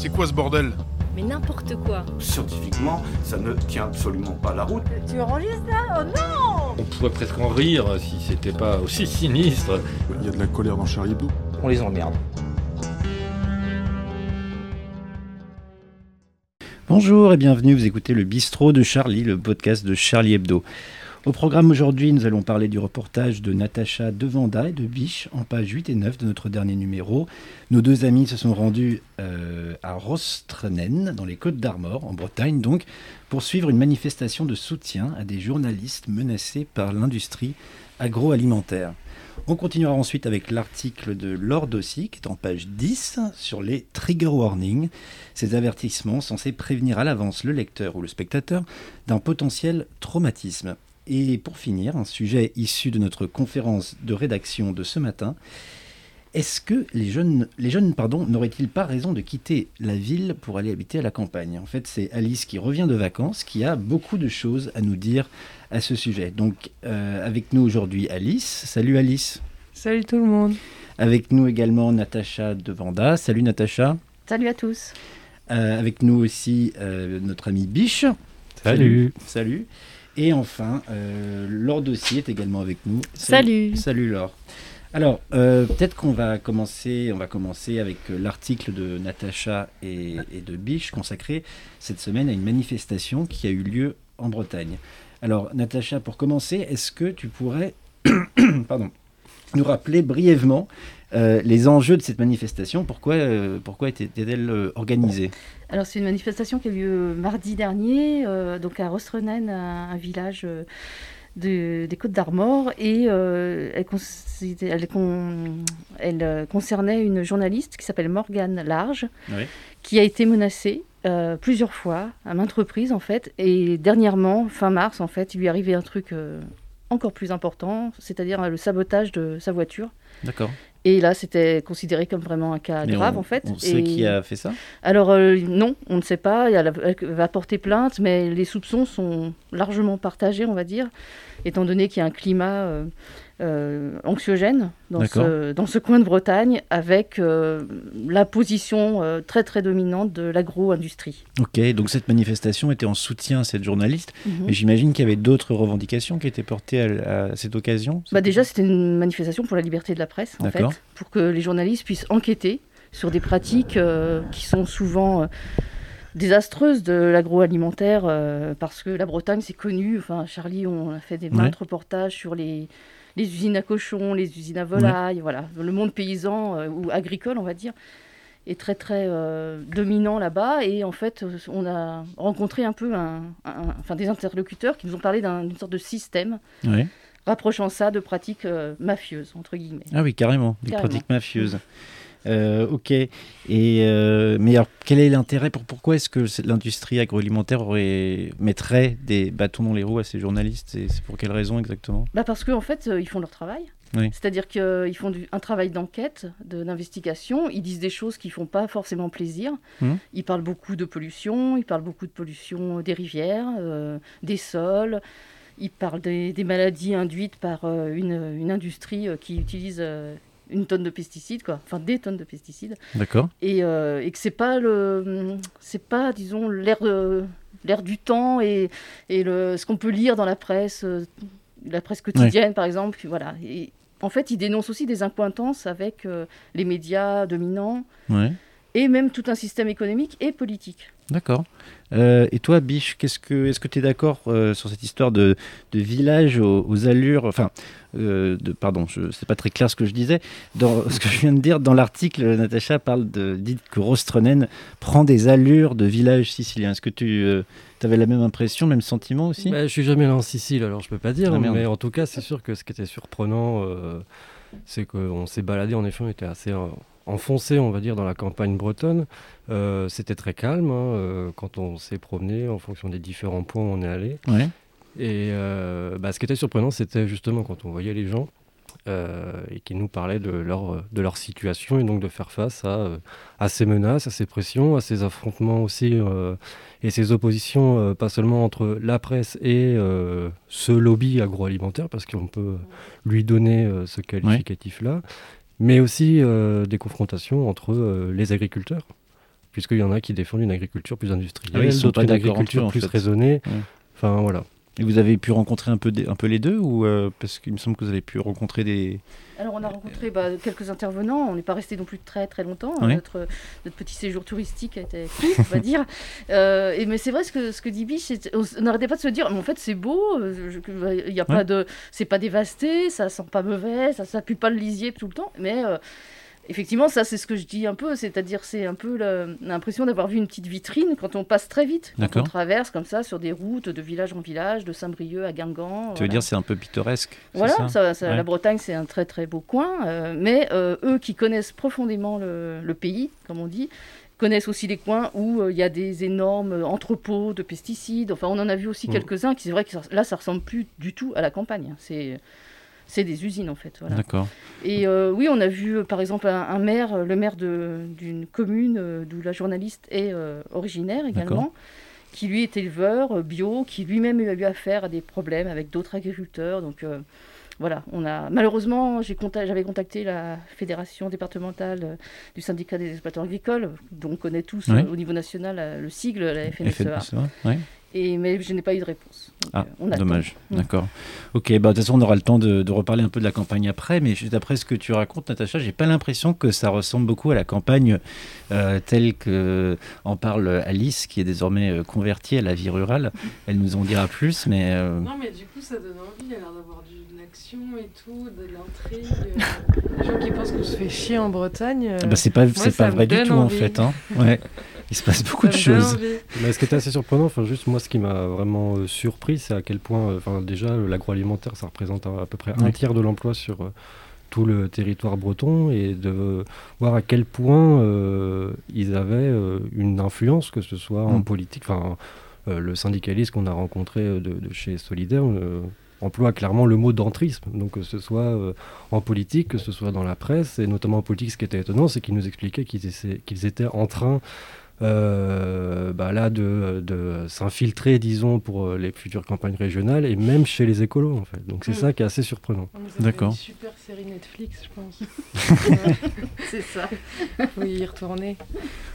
C'est quoi ce bordel Mais n'importe quoi. Scientifiquement, ça ne tient absolument pas la route. Tu enregistres là Oh non On pourrait presque en rire si c'était pas aussi sinistre. Il y a de la colère dans Charlie Hebdo. On les emmerde. Bonjour et bienvenue, vous écoutez le Bistrot de Charlie, le podcast de Charlie Hebdo. Au programme aujourd'hui, nous allons parler du reportage de Natacha Devanda et de Biche en page 8 et 9 de notre dernier numéro. Nos deux amis se sont rendus euh, à Rostrenen, dans les Côtes d'Armor, en Bretagne donc, pour suivre une manifestation de soutien à des journalistes menacés par l'industrie agroalimentaire. On continuera ensuite avec l'article de Laure Dossy, qui est en page 10, sur les trigger warnings, ces avertissements censés prévenir à l'avance le lecteur ou le spectateur d'un potentiel traumatisme. Et pour finir, un sujet issu de notre conférence de rédaction de ce matin. Est-ce que les jeunes, les jeunes pardon, n'auraient-ils pas raison de quitter la ville pour aller habiter à la campagne? En fait, c'est Alice qui revient de vacances, qui a beaucoup de choses à nous dire à ce sujet. Donc, euh, avec nous aujourd'hui, Alice. Salut Alice. Salut tout le monde. Avec nous également Natacha Devanda. Salut Natacha. Salut à tous. Euh, avec nous aussi euh, notre ami Biche. Salut. Salut. Et enfin, euh, Laure Dossier est également avec nous. Salut. Salut Laure. Alors, euh, peut-être qu'on va commencer, on va commencer avec euh, l'article de Natacha et, et de Biche consacré cette semaine à une manifestation qui a eu lieu en Bretagne. Alors, Natacha, pour commencer, est-ce que tu pourrais pardon, nous rappeler brièvement euh, les enjeux de cette manifestation. Pourquoi, euh, pourquoi était-elle euh, organisée? Alors c'est une manifestation qui a eu lieu mardi dernier, euh, donc à Rostrenen, un, un village euh, de- des Côtes d'Armor, et euh, elle, consi- elle con- elle, euh, concernait une journaliste qui s'appelle Morgane Large, Oui. qui a été menacée euh, plusieurs fois, à maintes reprises en fait, et dernièrement, fin mars en fait, il lui arrivé un truc euh, encore plus important, c'est-à-dire euh, le sabotage de sa voiture. D'accord. Et là, c'était considéré comme vraiment un cas Mais grave on- en fait. On sait Et- qui a fait ça? Alors euh, non, on ne sait pas. Elle va porter plainte, mais les soupçons sont largement partagés, on va dire, étant donné qu'il y a un climat euh, euh, anxiogène dans ce, dans ce coin de Bretagne, avec euh, la position euh, très très dominante de l'agro-industrie. Ok, donc cette manifestation était en soutien à cette journaliste, Mhm. mais j'imagine qu'il y avait d'autres revendications qui étaient portées à, à cette occasion Bah déjà, c'était une manifestation pour la liberté de la presse, en fait, pour que les journalistes puissent enquêter sur des pratiques qui sont souvent désastreuses de l'agroalimentaire, euh, parce que la Bretagne, c'est connu. Enfin, Charlie, on a fait des Ouais. maintes reportages sur les, les usines à cochons, les usines à volailles, voilà. Le monde paysan euh, ou agricole, on va dire, est très très euh, dominant là-bas. Et en fait, euh, on a rencontré un peu un- un- enfin, des interlocuteurs qui nous ont parlé d'un- d'une sorte de système Ouais. rapprochant ça de pratiques mafieuses, entre guillemets. Ah oui, carrément, des Carrément. pratiques mafieuses. Euh, ok. Et euh, mais alors, quel est l'intérêt pour pourquoi est-ce que l'industrie agroalimentaire aurait mettrait des bâtons dans les roues à ces journalistes C'est c'est pour quelle raison exactement? Bah parce qu'en fait, euh, ils font leur travail. Oui. C'est-à-dire qu'ils font du- un travail d'enquête, de- d'investigation. Ils disent des choses qui font pas forcément plaisir. Mhm. Ils parlent beaucoup de pollution, ils parlent beaucoup de pollution des rivières, euh, des sols. Ils parlent des, des maladies induites par euh, une, une industrie qui utilise euh, une tonne de pesticides, quoi. Enfin, des tonnes de pesticides. D'accord. et, euh, et que c'est pas le c'est pas disons l'air l'air du temps et, et le, ce qu'on peut lire dans la presse euh, la presse quotidienne par exemple voilà et en fait ils dénoncent aussi des incointances avec euh, les médias dominants Ouais. et même tout un système économique et politique D'accord. Euh, et toi, Biche, qu'est-ce que, est-ce que tu es d'accord euh, sur cette histoire de, de village aux, aux allures, enfin, euh, de, pardon, je, c'est pas très clair ce que je disais. Dans ce que je viens de dire, dans l'article, Natacha parle de, dit que Rostrenen prend des allures de village sicilien. Est-ce que tu avais la même impression, même sentiment aussi? Bah, je suis jamais allé en Sicile, alors je peux pas dire, Ah, mais en tout cas, c'est sûr que ce qui était surprenant, c'est qu'on s'est baladé, en effet, on était assez enfoncé, on va dire, dans la campagne bretonne. Euh, C'était très calme hein, euh, quand on s'est promené en fonction des différents points où on est allé. Ouais. Et euh, bah, ce qui était surprenant, c'était justement quand on voyait les gens et qui nous parlaient de leur, de leur situation et donc de faire face à, à ces menaces, à ces pressions, à ces affrontements aussi et ces oppositions, pas seulement entre la presse et ce lobby agroalimentaire, parce qu'on peut lui donner ce qualificatif-là, mais aussi euh, des confrontations entre euh, les agriculteurs. puisqu'il y en a qui défendent une agriculture plus Ah industrielle, oui, ils sont pas eux, en plus fait. raisonnée. Ouais. Enfin voilà. Et vous avez pu rencontrer un peu, des- un peu les deux ou euh, parce qu'il me semble que vous avez pu rencontrer des. Alors on a rencontré bah, quelques intervenants, on n'est pas resté non plus très très longtemps, Ouais. notre, notre petit séjour touristique a été on va dire. Euh, et, mais c'est vrai ce que, ce que dit Biche, on n'arrêtait pas de se dire, mais en fait c'est beau, euh, bah, il y a Ouais. pas de, c'est pas dévasté, ça sent pas mauvais, ça, ça pue pas le lisier tout le temps, mais euh, effectivement ça c'est ce que je dis un peu, c'est-à-dire c'est un peu l'impression d'avoir vu une petite vitrine quand on passe très vite, quand on traverse comme ça sur des routes de village en village, de Saint-Brieuc à Guingamp. Tu veux dire c'est un peu pittoresque Voilà, ça ça, ça- Ouais. la Bretagne, c'est un très très beau coin, euh, mais euh, eux qui connaissent profondément le, le pays, comme on dit, connaissent aussi les coins où euh, il y a des énormes entrepôts de pesticides. Enfin, on en a vu aussi Mm. quelques-uns qui, c'est vrai que ça- là, ça ressemble plus du tout à la campagne. hein. C'est c'est des usines en fait. Voilà. D'accord. Et euh, oui, on a vu euh, par exemple un, un maire, euh, le maire de- d'une commune d'où la journaliste est originaire également, qui lui est éleveur bio, qui lui-même a eu affaire à des problèmes avec d'autres agriculteurs. Donc euh, voilà, on a malheureusement, j'avais contacté la fédération départementale euh, du syndicat des exploitants agricoles, dont on connaît tous euh, au niveau national le sigle, la FNSEA. FNSEA, ouais. Et mais je n'ai pas eu de réponse. Donc, Ah, euh, on. Dommage, Mm. d'accord. Ok, bah, de toute façon, on aura le temps de, de reparler un peu de la campagne après, mais juste après ce que tu racontes, Natacha, j'ai pas l'impression que ça ressemble beaucoup à la campagne euh, telle que en parle Alice, qui est désormais euh, convertie à la vie rurale. Elle nous en dira plus, mais euh, Non, mais du coup, ça donne envie. Il a l'air d'avoir du- de l'action et tout, de l'intrigue. Les gens qui pensent qu'on se fait chier en Bretagne. euh, bah, c'est pas, c'est ça pas vrai du tout en fait. Hein. Ouais. Il se passe beaucoup de choses. envie. Mais ce qui était assez surprenant, enfin juste moi, ce qui m'a vraiment euh, surpris, c'est à quel point, euh, enfin déjà, euh, l'agroalimentaire, ça représente à, à peu près un tiers de l'emploi sur euh, tout le territoire breton et de voir à quel point euh, ils avaient euh, une influence, que ce soit en Mm. politique, enfin euh, le syndicaliste qu'on a rencontré de, de chez Solidaire. euh, emploie clairement le mot d'entrisme, donc que ce soit euh, en politique, que ce soit dans la presse, et notamment en politique, ce qui était étonnant, c'est qu'ils nous expliquaient qu'ils étaient en train bah là de, de s'infiltrer, disons, pour euh, les futures campagnes régionales et même chez les écolos, en fait. Donc c'est Mm. ça qui est assez surprenant. D'accord. Une super série Netflix, je pense. C'est ça. Faut y retourner.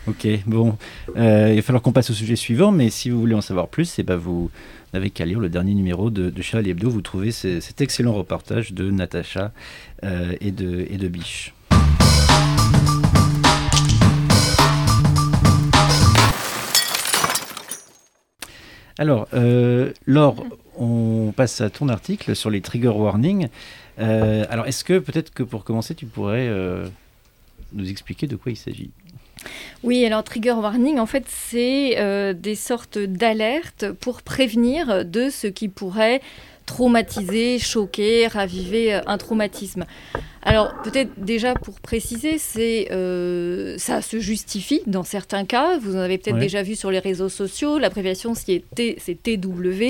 Ok, bon, Euh, il va falloir qu'on passe au sujet suivant, mais si vous voulez en savoir plus, eh ben vous n'avez qu'à lire le dernier numéro de, de Charlie Hebdo. Vous trouvez ce- cet excellent reportage de Natacha euh, et, de, et de Biche. Alors, euh, Laure, on passe à ton article sur les trigger warnings. Euh, alors, est-ce que peut-être que pour commencer, tu pourrais euh, nous expliquer de quoi il s'agit? Oui, alors trigger warning, en fait, c'est des sortes d'alertes pour prévenir de ce qui pourrait traumatiser, choquer, raviver un traumatisme. Alors peut-être déjà pour préciser, c'est euh, ça se justifie dans certains cas. Vous en avez peut-être Ouais. déjà vu sur les réseaux sociaux. L'abréviation c'est TW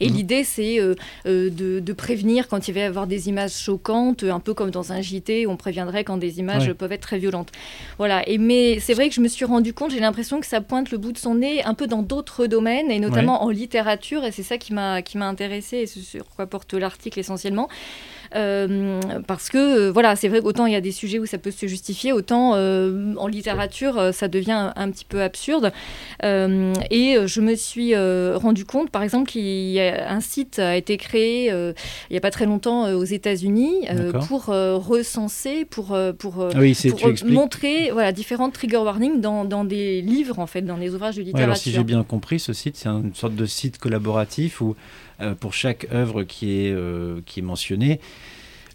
et Mhm. l'idée c'est euh, euh, de, de prévenir quand il va y avoir des images choquantes, un peu comme dans un JT, on préviendrait quand des images Ouais. peuvent être très violentes. Voilà. Et mais c'est vrai que je me suis rendu compte, j'ai l'impression que ça pointe le bout de son nez un peu dans d'autres domaines et notamment en littérature. Et c'est ça qui m'a qui m'a intéressée et ce sur quoi porte l'article essentiellement. Euh, parce que euh, voilà, c'est vrai qu'autant il y a des sujets où ça peut se justifier, autant euh, en littérature ça devient un, un petit peu absurde. Et je me suis rendu compte, par exemple, qu'il y a un site a été créé il n'y a pas très longtemps aux États-Unis pour recenser, pour pour Ah oui, pour montrer voilà, différentes trigger warnings dans, dans des livres, en fait, dans des ouvrages de Ouais, littérature. alors si j'ai bien compris, ce site, c'est une sorte de site collaboratif où pour chaque œuvre qui est, euh, qui est mentionnée,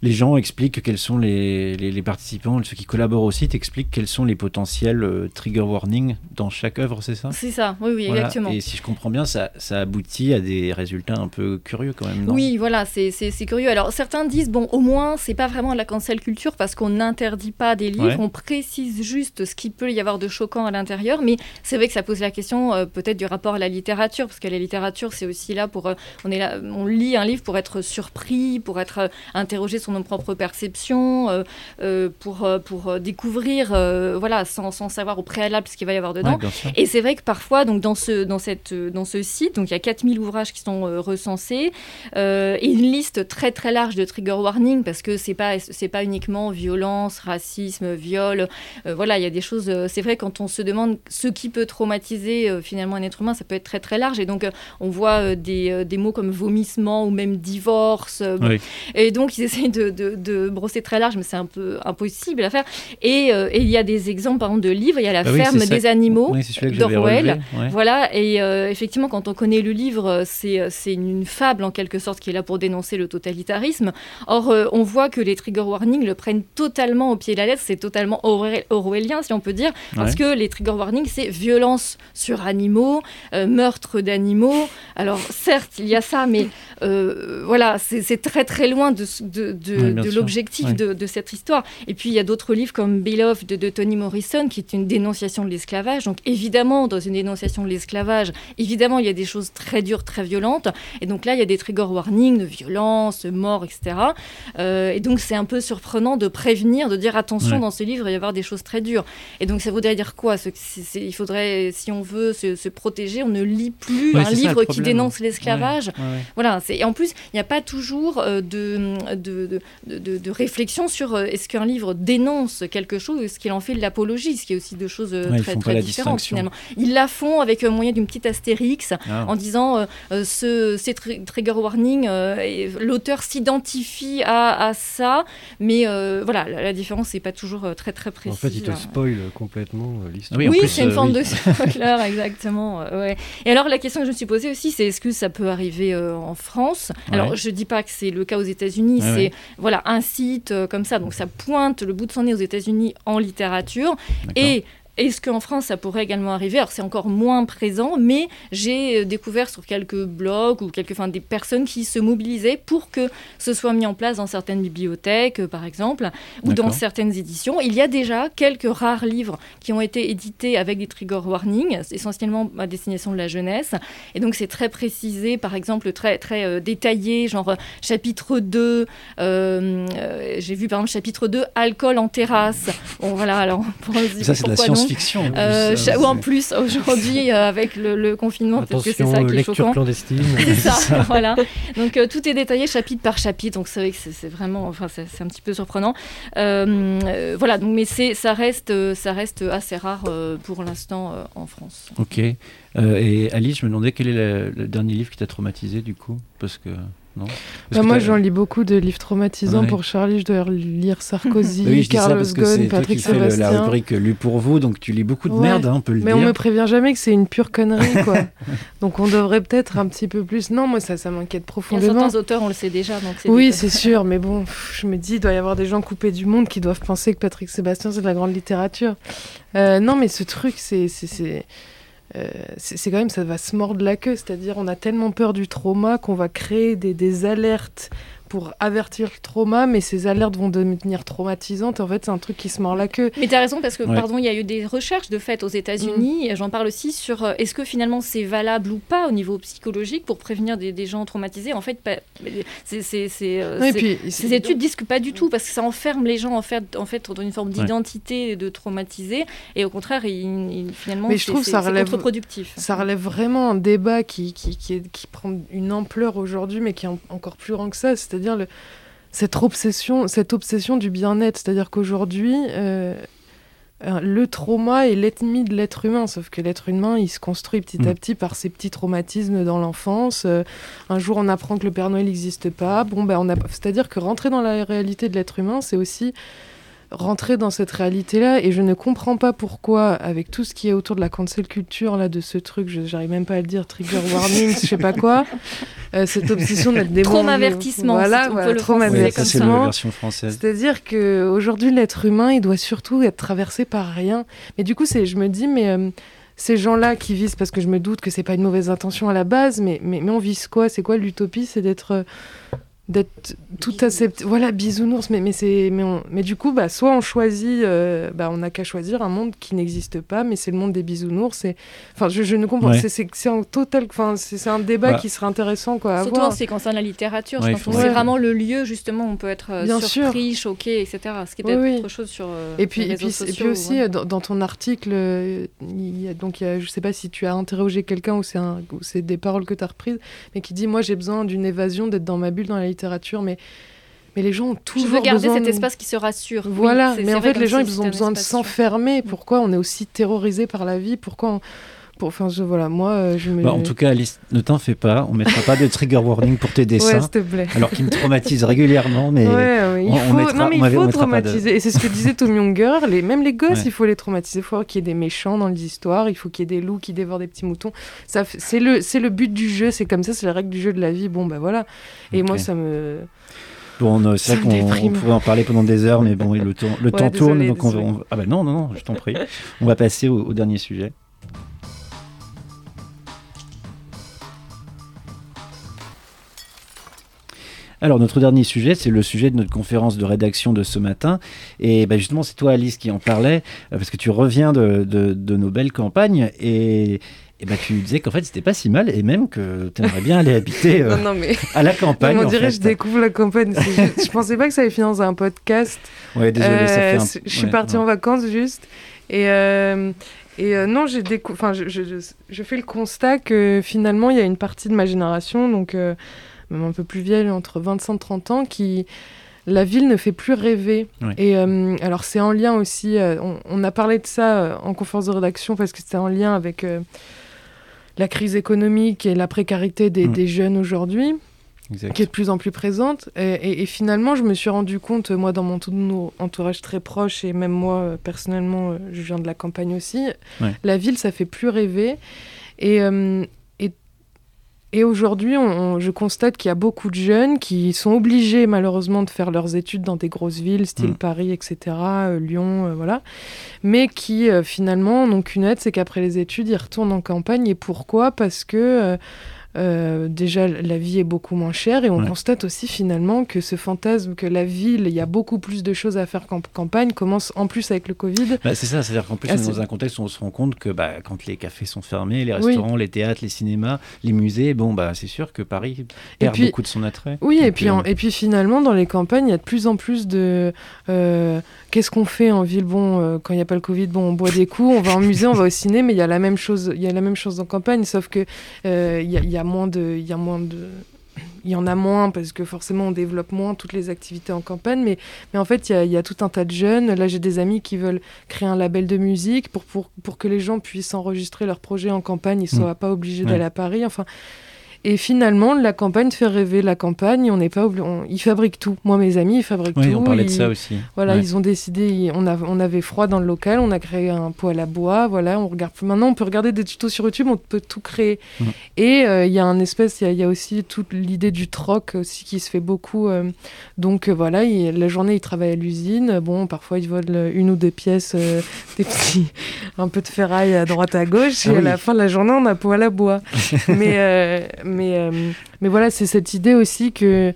les gens expliquent quels sont les, les, les participants, ceux qui collaborent au site expliquent quels sont les potentiels euh, trigger warnings dans chaque œuvre, c'est ça? C'est ça, oui, oui, Voilà. exactement. Et si je comprends bien, ça, ça aboutit à des résultats un peu curieux quand même, non? Oui, voilà, c'est curieux. Alors certains disent, bon, au moins, c'est pas vraiment de la cancel culture parce qu'on n'interdit pas des livres, Ouais. on précise juste ce qu'il peut y avoir de choquant à l'intérieur, mais c'est vrai que ça pose la question euh, peut-être du rapport à la littérature, parce que la littérature, c'est aussi là pour... euh, on, est là, on lit un livre pour être surpris, pour être interrogé sur nos propres perceptions, pour, pour découvrir, voilà, sans, sans, savoir au préalable ce qu'il va y avoir dedans. et c'est vrai que parfois, donc, dans, ce, dans, cette, dans ce site, donc il y a 4000 ouvrages qui sont recensés, et une liste très très large de trigger warning, parce que c'est pas, c'est pas uniquement violence, racisme, viol, voilà, il y a des choses, c'est vrai quand on se demande ce qui peut traumatiser finalement un être humain, ça peut être très très large, et donc on voit des, des mots comme vomissement ou même divorce. Euh, et donc, ils essayent de, de, brosser très large, mais c'est un peu impossible à faire. Et, euh, il y a des exemples, par exemple, de livres. Il y a La bah ferme des animaux d'Orwell. Voilà. Et euh, effectivement, quand on connaît le livre, c'est une fable en quelque sorte qui est là pour dénoncer le totalitarisme. Or, on voit que les trigger warnings le prennent totalement au pied de la lettre. C'est totalement orwellien, si on peut dire, parce que les trigger warnings, c'est violence sur animaux, meurtre d'animaux. Alors, certes, il y a ça, mais euh, voilà, c'est très très loin de, de, de, l'objectif de, cette histoire. Et puis il y a d'autres livres comme Beloved de, de Toni Morrison, qui est une dénonciation de l'esclavage. Donc évidemment, dans une dénonciation de l'esclavage, évidemment, il y a des choses très dures, très violentes. Et donc là, il y a des trigger warnings de violence, mort, etc. Euh, et donc c'est un peu surprenant de prévenir, de dire attention, dans ce livre, il va y avoir des choses très dures. Et donc ça voudrait dire quoi? Il faudrait, si on veut se, protéger, on ne lit plus un livre qui dénonce l'esclavage? Voilà, et en plus, il n'y a pas toujours euh, de, de, de, de, réflexion sur euh, est-ce qu'un livre dénonce quelque chose ou est-ce qu'il en fait de l'apologie, ce qui est aussi deux choses euh, très, très différentes finalement. Ils la font avec un moyen d'une petite astérix ah. en disant ce, c'est trigger warning, l'auteur s'identifie à, à, ça, mais voilà, la, différence n'est pas toujours très très précise. En fait, il te spoil complètement l'histoire. Oui, c'est une forme de spoiler, exactement. Ouais. Et alors, la question que je me suis posée aussi, c'est est-ce que ça peut arriver en France? France. Alors, je dis pas que c'est le cas aux États-Unis, c'est voilà un site euh, comme ça, donc ça pointe le bout de son nez aux États-Unis en littérature. Et est-ce qu'en France, ça pourrait également arriver? Alors, c'est encore moins présent, mais j'ai euh, découvert sur quelques blogs ou quelques, enfin, des personnes qui se mobilisaient pour que ce soit mis en place dans certaines bibliothèques, euh, par exemple, ou dans certaines éditions. Il y a déjà quelques rares livres qui ont été édités avec des trigger warnings, essentiellement à destination de la jeunesse. Et donc, c'est très précisé, par exemple, très, très euh, détaillé, genre chapitre 2, j'ai vu par exemple chapitre 2, alcool en terrasse. Bon, voilà, alors, pour ça, c'est de la science fiction euh, ou en plus aujourd'hui euh, avec le, confinement, parce que c'est ça qui est choquant. clandestine. c'est ça, voilà. Donc euh, tout est détaillé chapitre par chapitre, donc c'est vrai que c'est vraiment, enfin c'est un petit peu surprenant. voilà, donc mais c'est ça reste, ça reste assez rare pour l'instant en France. Ok. et Alice, je me demandais quel est le, le dernier livre qui t'a traumatisé du coup, parce que bah, moi, j'en lis beaucoup de livres traumatisants. Pour Charlie, je dois lire Sarkozy, oui, Carlos Ghosn, Patrick toi qui Sébastien. Fais la rubrique Lu pour vous, donc tu lis beaucoup de merde, hein, on peut le Mais dire. Mais on me prévient jamais que c'est une pure connerie, quoi. donc on devrait peut-être un petit peu plus. Non, moi, ça, ça m'inquiète profondément. Il y a certains auteurs, on le sait déjà. Donc oui, c'est sûr, mais bon, je me dis, il doit y avoir des gens coupés du monde qui doivent penser que Patrick Sébastien, c'est de la grande littérature. Euh, non, mais ce truc, c'est euh, c'est quand même, ça va se mordre la queue. C'est-à-dire, on a tellement peur du trauma qu'on va créer des, des alertes pour avertir le trauma, mais ces alertes vont devenir traumatisantes. En fait, c'est un truc qui se mord la queue. Mais tu as raison, parce que, pardon, il y a eu des recherches de fait aux États-Unis, mm. j'en parle aussi, sur euh, est-ce que finalement c'est valable ou pas au niveau psychologique pour prévenir des, des gens traumatisés? En fait, c'est, euh, ces études disent que pas du tout, parce que ça enferme les gens en fait, en fait dans une forme d'identité de traumatisé, et au contraire, il, finalement, mais je trouve ça relève, contre-productif. Ça relève vraiment un débat qui, qui, qui, qui prend une ampleur aujourd'hui, mais qui est encore plus grand que ça. C'est c'est-à-dire cette obsession, cette obsession du bien-être. C'est-à-dire qu'aujourd'hui, euh, le trauma est l'ennemi de l'être humain, sauf que l'être humain, il se construit petit à mm. petit par ses petits traumatismes dans l'enfance. Euh, un jour, on apprend que le Père Noël n'existe pas. Bon, ben, on a... C'est-à-dire que rentrer dans la réalité de l'être humain, c'est aussi rentrer dans cette réalité-là et je ne comprends pas pourquoi, avec tout ce qui est autour de la cancel culture, là, de ce truc, j'arrive même pas à le dire, trigger warning, je sais pas quoi, euh, cette obsession d'être des Traumavertissement, voilà, voilà, traumavertissement. C'est-à-dire qu'aujourd'hui, l'être humain, il doit surtout être traversé par rien. Mais du coup, je me dis, mais euh, ces gens-là qui visent, parce que je me doute que c'est pas une mauvaise intention à la base, mais, mais, mais on vise quoi? C'est quoi l'utopie? C'est d'être. D'être tout accepté. Voilà, bisounours. Mais, mais, c'est, mais, mais du coup, bah, soit on choisit, euh, bah, on n'a qu'à choisir un monde qui n'existe pas, mais c'est le monde des bisounours. Et... Enfin, je, je ne comprends pas. C'est, c'est, un total. Enfin, c'est, un débat bah. qui serait intéressant quoi, à Surtout voir. en ce qui concerne la littérature. c'est vraiment le lieu, justement, où on peut être euh, Bien surpris, sûr. choqué, etc. Ce qui est peut-être autre chose sur. Euh, et puis, les et puis, sociaux, et puis aussi, dans, dans, ton article, il y a, donc, il y a, je ne sais pas si tu as interrogé quelqu'un ou c'est, un, ou c'est des paroles que tu as reprises, mais qui dit Moi, j'ai besoin d'une évasion, d'être dans ma bulle dans la littérature, mais mais les gens ont toujours Je veux garder besoin cet espace qui se rassure. Voilà, mais en fait, les gens, ils ont besoin de s'enfermer. Pourquoi on est aussi terrorisé par la vie? Pourquoi on... Pour, enfin, je, voilà, moi, euh, je me... Bah, en tout cas, Alice, ne t'en fais pas. On mettra pas de trigger warning pour tes dessins. Ouais, s'il te plaît. Alors qu'ils me traumatisent régulièrement, mais, ouais, ouais, il on, faut, on mettra, non, mais il faut traumatiser. De... Et c'est ce que disait Tom Younger. Les, même les gosses, il faut les traumatiser. Il faut qu'il y ait des méchants dans les histoires. Il faut qu'il y ait des loups qui dévorent des petits moutons. Ça, c'est le, c'est le but du jeu. C'est comme ça. C'est la règle du jeu de la vie. Bon, bah voilà. Et okay. moi, ça me Bon, c'est vrai qu'on pourrait en parler pendant des heures, mais bon, le temps, le ouais, temps désolé, tourne, donc on, désolé. on, Ah bah non, non, non, je t'en prie. on va passer au, au dernier sujet. Alors, notre dernier sujet, c'est le sujet de notre conférence de rédaction de ce matin. Et ben justement, c'est toi, Alice, qui en parlait, parce que tu reviens de, de, de nos belles campagnes. Et, et ben, tu disais qu'en fait, c'était pas si mal, et même que tu aimerais bien aller habiter euh, non, non, mais... à la campagne. on en dirait fait. je découvre la campagne. Juste... je pensais pas que ça allait finir dans un podcast. Ouais, désolé, euh, ça fait un... Je suis partie ouais. en vacances juste. Et, euh, et euh, non, j'ai décou... enfin, je, je, je, je, fais le constat que finalement, il y a une partie de ma génération, donc euh, même un peu plus vieille, entre 25 et 30 ans, qui la ville ne fait plus rêver. Et euh, alors c'est en lien aussi, euh, on, on, a parlé de ça euh, en conférence de rédaction parce que c'était en lien avec la crise économique et la précarité des, Mm. des jeunes aujourd'hui, Exact. qui est de plus en plus présente. Et, et- et finalement, je me suis rendu compte, moi dans mon entourage très proche, et même moi personnellement, je viens de la campagne aussi, Ouais. la ville, ça fait plus rêver. Et, euh, et, aujourd'hui, on- on- je constate qu'il y a beaucoup de jeunes qui sont obligés malheureusement de faire leurs études dans des grosses villes, style Mm. Paris, etc., euh, Lyon, euh, voilà, mais qui euh, finalement n'ont qu'une aide, c'est qu'après les études, ils retournent en campagne. Et pourquoi? Parce que euh, déjà la vie est beaucoup moins chère et on Ouais. constate aussi finalement que ce fantasme que la ville, il y a beaucoup plus de choses à faire qu'en campagne, commence en plus avec le Covid. Bah, c'est ça, c'est-à-dire qu'en plus, Ah, on est dans un contexte où on se rend compte que bah, quand les cafés sont fermés, les Oui. restaurants, les théâtres, les cinémas, les musées, bon, bah, c'est sûr que Paris perd puis- beaucoup de son attrait. Oui, et puis, euh, et puis finalement, dans les campagnes, il y a de plus en plus de... euh, Qu'est-ce qu'on fait en ville? Bon, euh, quand il n'y a pas le Covid, bon, on boit des coups, on va en musée, on va au ciné, mais il y a la même chose, il y a la même chose en campagne, sauf que il y, a, il y a moins de... Il y a moins de... Il y en a moins parce que forcément on développe moins toutes les activités en campagne, mais, mais en fait il y, a, il y a tout un tas de jeunes. Là j'ai des amis qui veulent créer un label de musique pour, pour, pour que les gens puissent enregistrer leurs projets en campagne, ils ne soient pas obligés Ouais. d'aller à Paris. Enfin, et finalement, la campagne fait rêver la campagne. On n'est pas obli- on- Ils fabriquent tout. Moi, mes amis, ils fabriquent Oui, tout. on parlait de Ils- ça aussi. Voilà, Ouais. ils ont décidé. ils- On, a- on avait froid dans le local. On a créé un poêle à bois. Voilà, on regarde. Maintenant, on peut regarder des tutos sur YouTube. On peut tout créer. Et euh, il y a un espèce. Il y a- il y, a aussi toute l'idée du troc aussi qui se fait beaucoup. euh, donc euh, voilà, il- la journée, ils travaillent à l'usine. Bon, parfois, ils volent une ou deux pièces, des petits, un peu de ferraille à droite à gauche. Ah et à la fin de la journée, on a poêle à bois. mais mais euh, mais voilà, c'est cette idée aussi que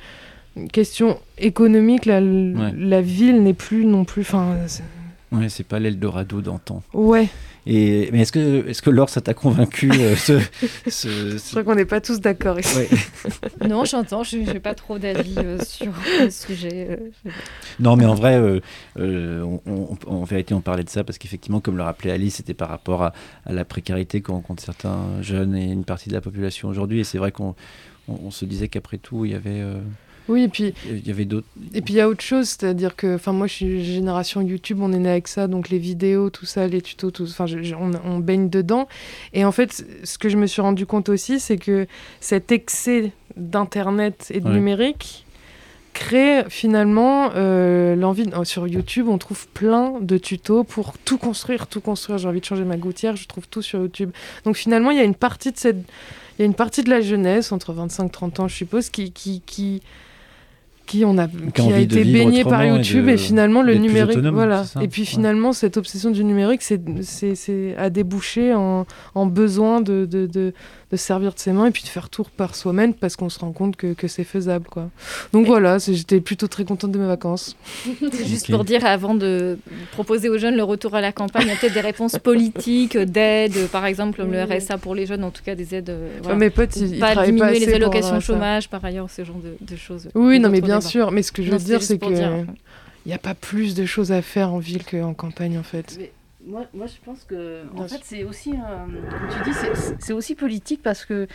question économique, la, Ouais. la ville n'est plus non plus. Enfin, Ouais, c'est pas l'Eldorado d'antan. ouais. Et mais est-ce que est-ce que Laure ça t'a convaincu euh, ce, ce- Je crois qu'on n'est pas tous d'accord ici. Ouais. Non, j'entends, je n'ai pas trop d'avis euh, sur le sujet. euh, Non, mais en vrai, euh, euh, on- on- en vérité, on parlait de ça parce qu'effectivement, comme le rappelait Alice, c'était par rapport à, à la précarité que rencontrent certains jeunes et une partie de la population aujourd'hui. Et c'est vrai qu'on on, on se disait qu'après tout, il y avait, euh, Oui, et puis il y avait d'autres. et puis il y a autre chose, c'est-à-dire que, enfin moi je suis génération YouTube, on est né avec ça, donc les vidéos, tout ça, les tutos, tout, enfin on, on baigne dedans. Et en fait, ce que je me suis rendu compte aussi, c'est que cet excès d'internet et de Ouais. numérique crée finalement euh, l'envie de- sur YouTube on trouve plein de tutos pour tout construire tout construire j'ai envie de changer ma gouttière je trouve tout sur YouTube donc finalement il y a une partie de cette il y a une partie de la jeunesse entre 25 30 ans je suppose qui qui qui qui on a Qui qui été baigné par et YouTube de- et, finalement le numérique autonome, voilà et puis Ouais. finalement cette obsession du numérique c'est c'est c'est a débouché en, en besoin de, de, de, de servir de ses mains et puis de faire tour par soi-même parce qu'on se rend compte que, que c'est faisable quoi donc voilà j'étais plutôt très contente de mes vacances C'est juste pour dire, avant de proposer aux jeunes le retour à la campagne, il y a peut-être des réponses politiques, d'aide, par exemple comme le RSA pour les jeunes, en tout cas des aides. euh, voilà. mes potes ils, ils pas diminuer pas assez les allocations chômage, par ailleurs, ce genre de, de choses. oui non mais D'autres bien sûr mais ce que je veux dire c'est que il n'y a pas plus de choses à faire en ville qu'en campagne en fait Mais moi, moi, je pense que en fait, c'est aussi, euh, comme tu dis, c'est- aussi politique parce que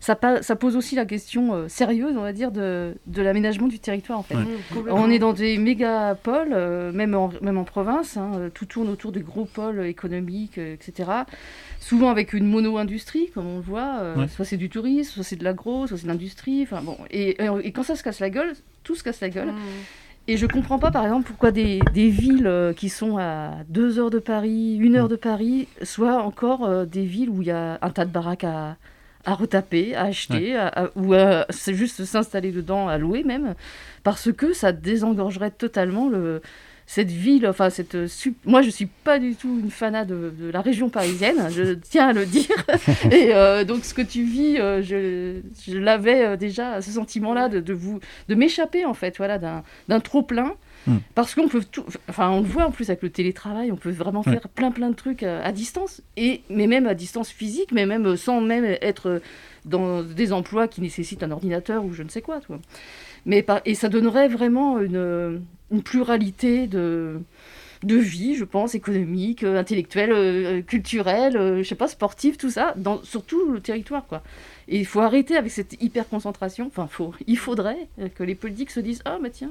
ça, pose aussi la question euh, sérieuse, on va dire, de, de l'aménagement du territoire. En fait. Ouais. On est dans des mégapoles, euh, même, en, même en province, hein, euh, tout tourne autour des gros pôles économiques, euh, etc. Souvent avec une mono-industrie, comme on le voit, euh, Ouais. soit c'est du tourisme, soit c'est de l'agro, soit c'est de l'industrie. Enfin bon, et quand ça se casse la gueule, tout se casse la gueule. Et je comprends pas, par exemple, pourquoi des, des villes euh, qui sont à 2 heures de Paris, 1 heure Mm. de Paris, soient encore euh, des villes où il y a un tas de baraques à, à retaper, à acheter, à- à- ou à c'est juste s'installer dedans, à louer même, parce que ça désengorgerait totalement le, cette ville. Enfin, cette euh, moi, je suis pas du tout une fanat de, de la région parisienne, je tiens à le dire. Et euh, donc, ce que tu vis, euh, je, je l'avais déjà, ce sentiment-là de, de vous, de m'échapper en fait, voilà, d'un d'un trop plein. Hmm. Parce qu'on peut tout, enfin on le voit en plus avec le télétravail, on peut vraiment faire plein plein de trucs euh, à distance, et mais même à distance physique, mais même euh, sans même être euh, dans des emplois qui nécessitent un ordinateur ou je ne sais quoi. tu vois. Mais et ça donnerait vraiment une, une pluralité de de vie, je pense, économique, intellectuelle, culturelle, je sais pas, sportive, tout ça, dans, sur tout le territoire, quoi. Et il faut arrêter avec cette hyper concentration. Enfin, faut, il faudrait euh, que les politiques se disent ah mais tiens.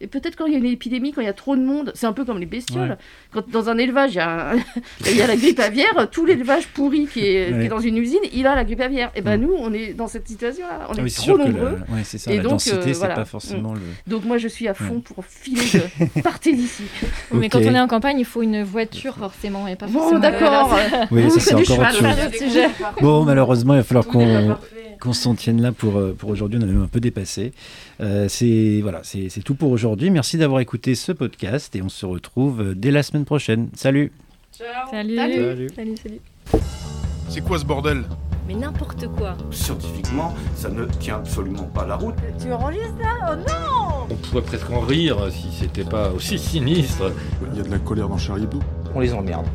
Et peut-être quand il y a une épidémie, quand il y a trop de monde, c'est un peu comme les bestioles. Ouais. Quand dans un élevage il y a, un- il y a la grippe aviaire, tout l'élevage pourri qui est, qui est dans une usine, il a la grippe aviaire. Et ben Mm. nous, on est dans cette situation-là. On Ah est oui, trop nombreux. la, ouais, c'est ça, Et la donc, densité, euh, c'est voilà. pas forcément le. Donc moi je suis à fond Ouais. pour filer de partez d'ici. Mais quand on est en campagne, il faut une voiture forcément, et pas Bon forcément. d'accord. Oui, ça c'est encore autre chose. Bon, malheureusement, il va falloir qu'on qu'on s'en tienne là pour, euh, pour aujourd'hui. On a même un peu dépassé. Euh, c'est voilà, c'est c'est tout pour aujourd'hui. Merci d'avoir écouté ce podcast et on se retrouve euh, dès la semaine prochaine. Salut. Salut. Salut. Salut, salut. C'est quoi ce bordel? Mais n'importe quoi. Scientifiquement, ça ne tient absolument pas la route. Tu enregistres là? Oh non On pourrait presque en rire si c'était pas aussi sinistre. Il y a de la colère dans Charlie Hebdo. On les emmerde.